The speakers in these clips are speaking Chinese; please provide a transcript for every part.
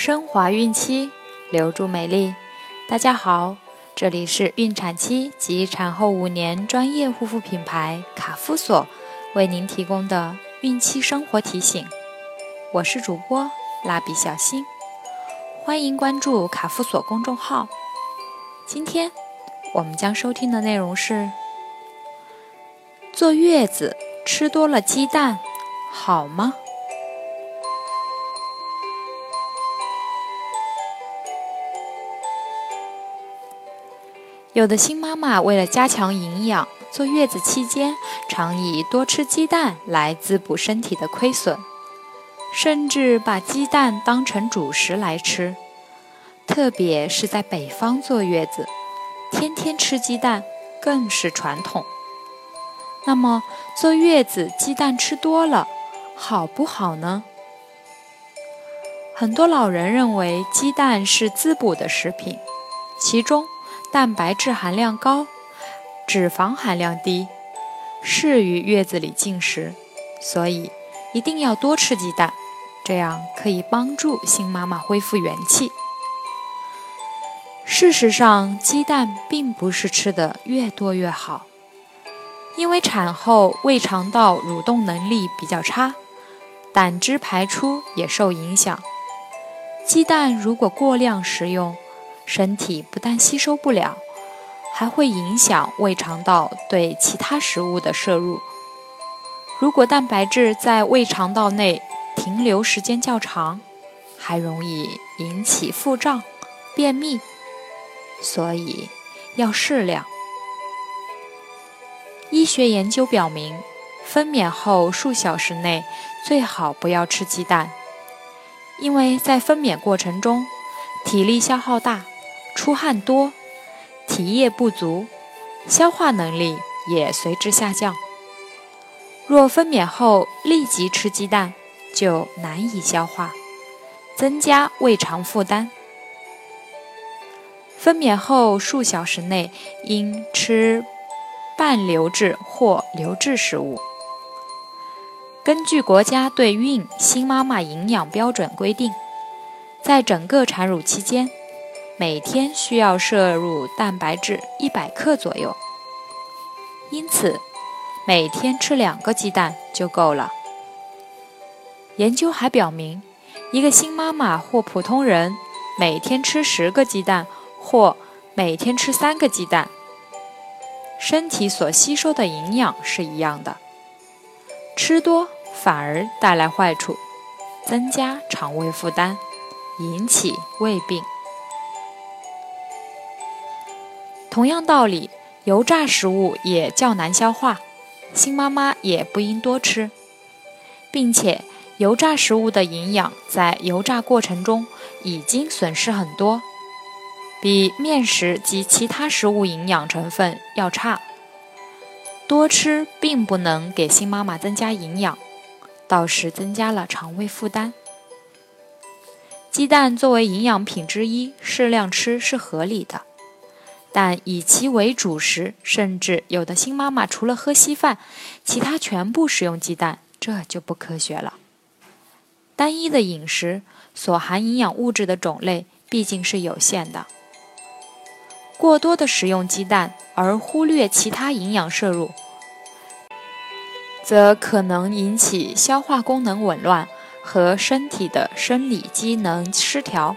升华孕期，留住美丽。大家好，这里是孕产期及产后五年专业护肤品牌卡夫索为您提供的孕期生活提醒。我是主播蜡笔小新，欢迎关注卡夫索公众号。今天我们将收听的内容是：坐月子吃多了鸡蛋好吗？有的新妈妈为了加强营养，坐月子期间常以多吃鸡蛋来滋补身体的亏损，甚至把鸡蛋当成主食来吃。特别是在北方坐月子，天天吃鸡蛋更是传统。那么坐月子鸡蛋吃多了好不好呢？很多老人认为鸡蛋是滋补的食品，其中。蛋白质含量高，脂肪含量低，适于月子里进食，所以一定要多吃鸡蛋，这样可以帮助新妈妈恢复元气。事实上，鸡蛋并不是吃的越多越好，因为产后胃肠道蠕动能力比较差，胆汁排出也受影响。鸡蛋如果过量食用，身体不但吸收不了，还会影响胃肠道对其他食物的摄入。如果蛋白质在胃肠道内停留时间较长，还容易引起腹胀、便秘，所以要适量。医学研究表明，分娩后数小时内最好不要吃鸡蛋，因为在分娩过程中体力消耗大。出汗多，体液不足，消化能力也随之下降。若分娩后立即吃鸡蛋，就难以消化，增加胃肠负担。分娩后数小时内应吃半流质或流质食物。根据国家对孕新妈妈营养标准规定，在整个产乳期间。每天需要摄入蛋白质一百克左右，因此每天吃两个鸡蛋就够了。研究还表明，一个新妈妈或普通人每天吃十个鸡蛋或每天吃三个鸡蛋，身体所吸收的营养是一样的，吃多反而带来坏处，增加肠胃负担，引起胃病。同样道理，油炸食物也较难消化，新妈妈也不应多吃，并且油炸食物的营养在油炸过程中已经损失很多，比面食及其他食物营养成分要差。多吃并不能给新妈妈增加营养，倒是增加了肠胃负担。鸡蛋作为营养品之一，适量吃是合理的。但以其为主食，甚至有的新妈妈除了喝稀饭，其他全部食用鸡蛋，这就不科学了。单一的饮食所含营养物质的种类毕竟是有限的，过多的食用鸡蛋而忽略其他营养摄入，则可能引起消化功能紊乱和身体的生理机能失调。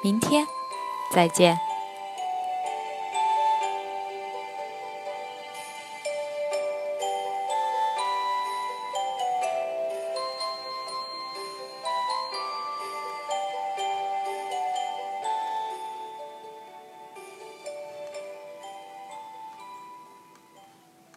明天，再见。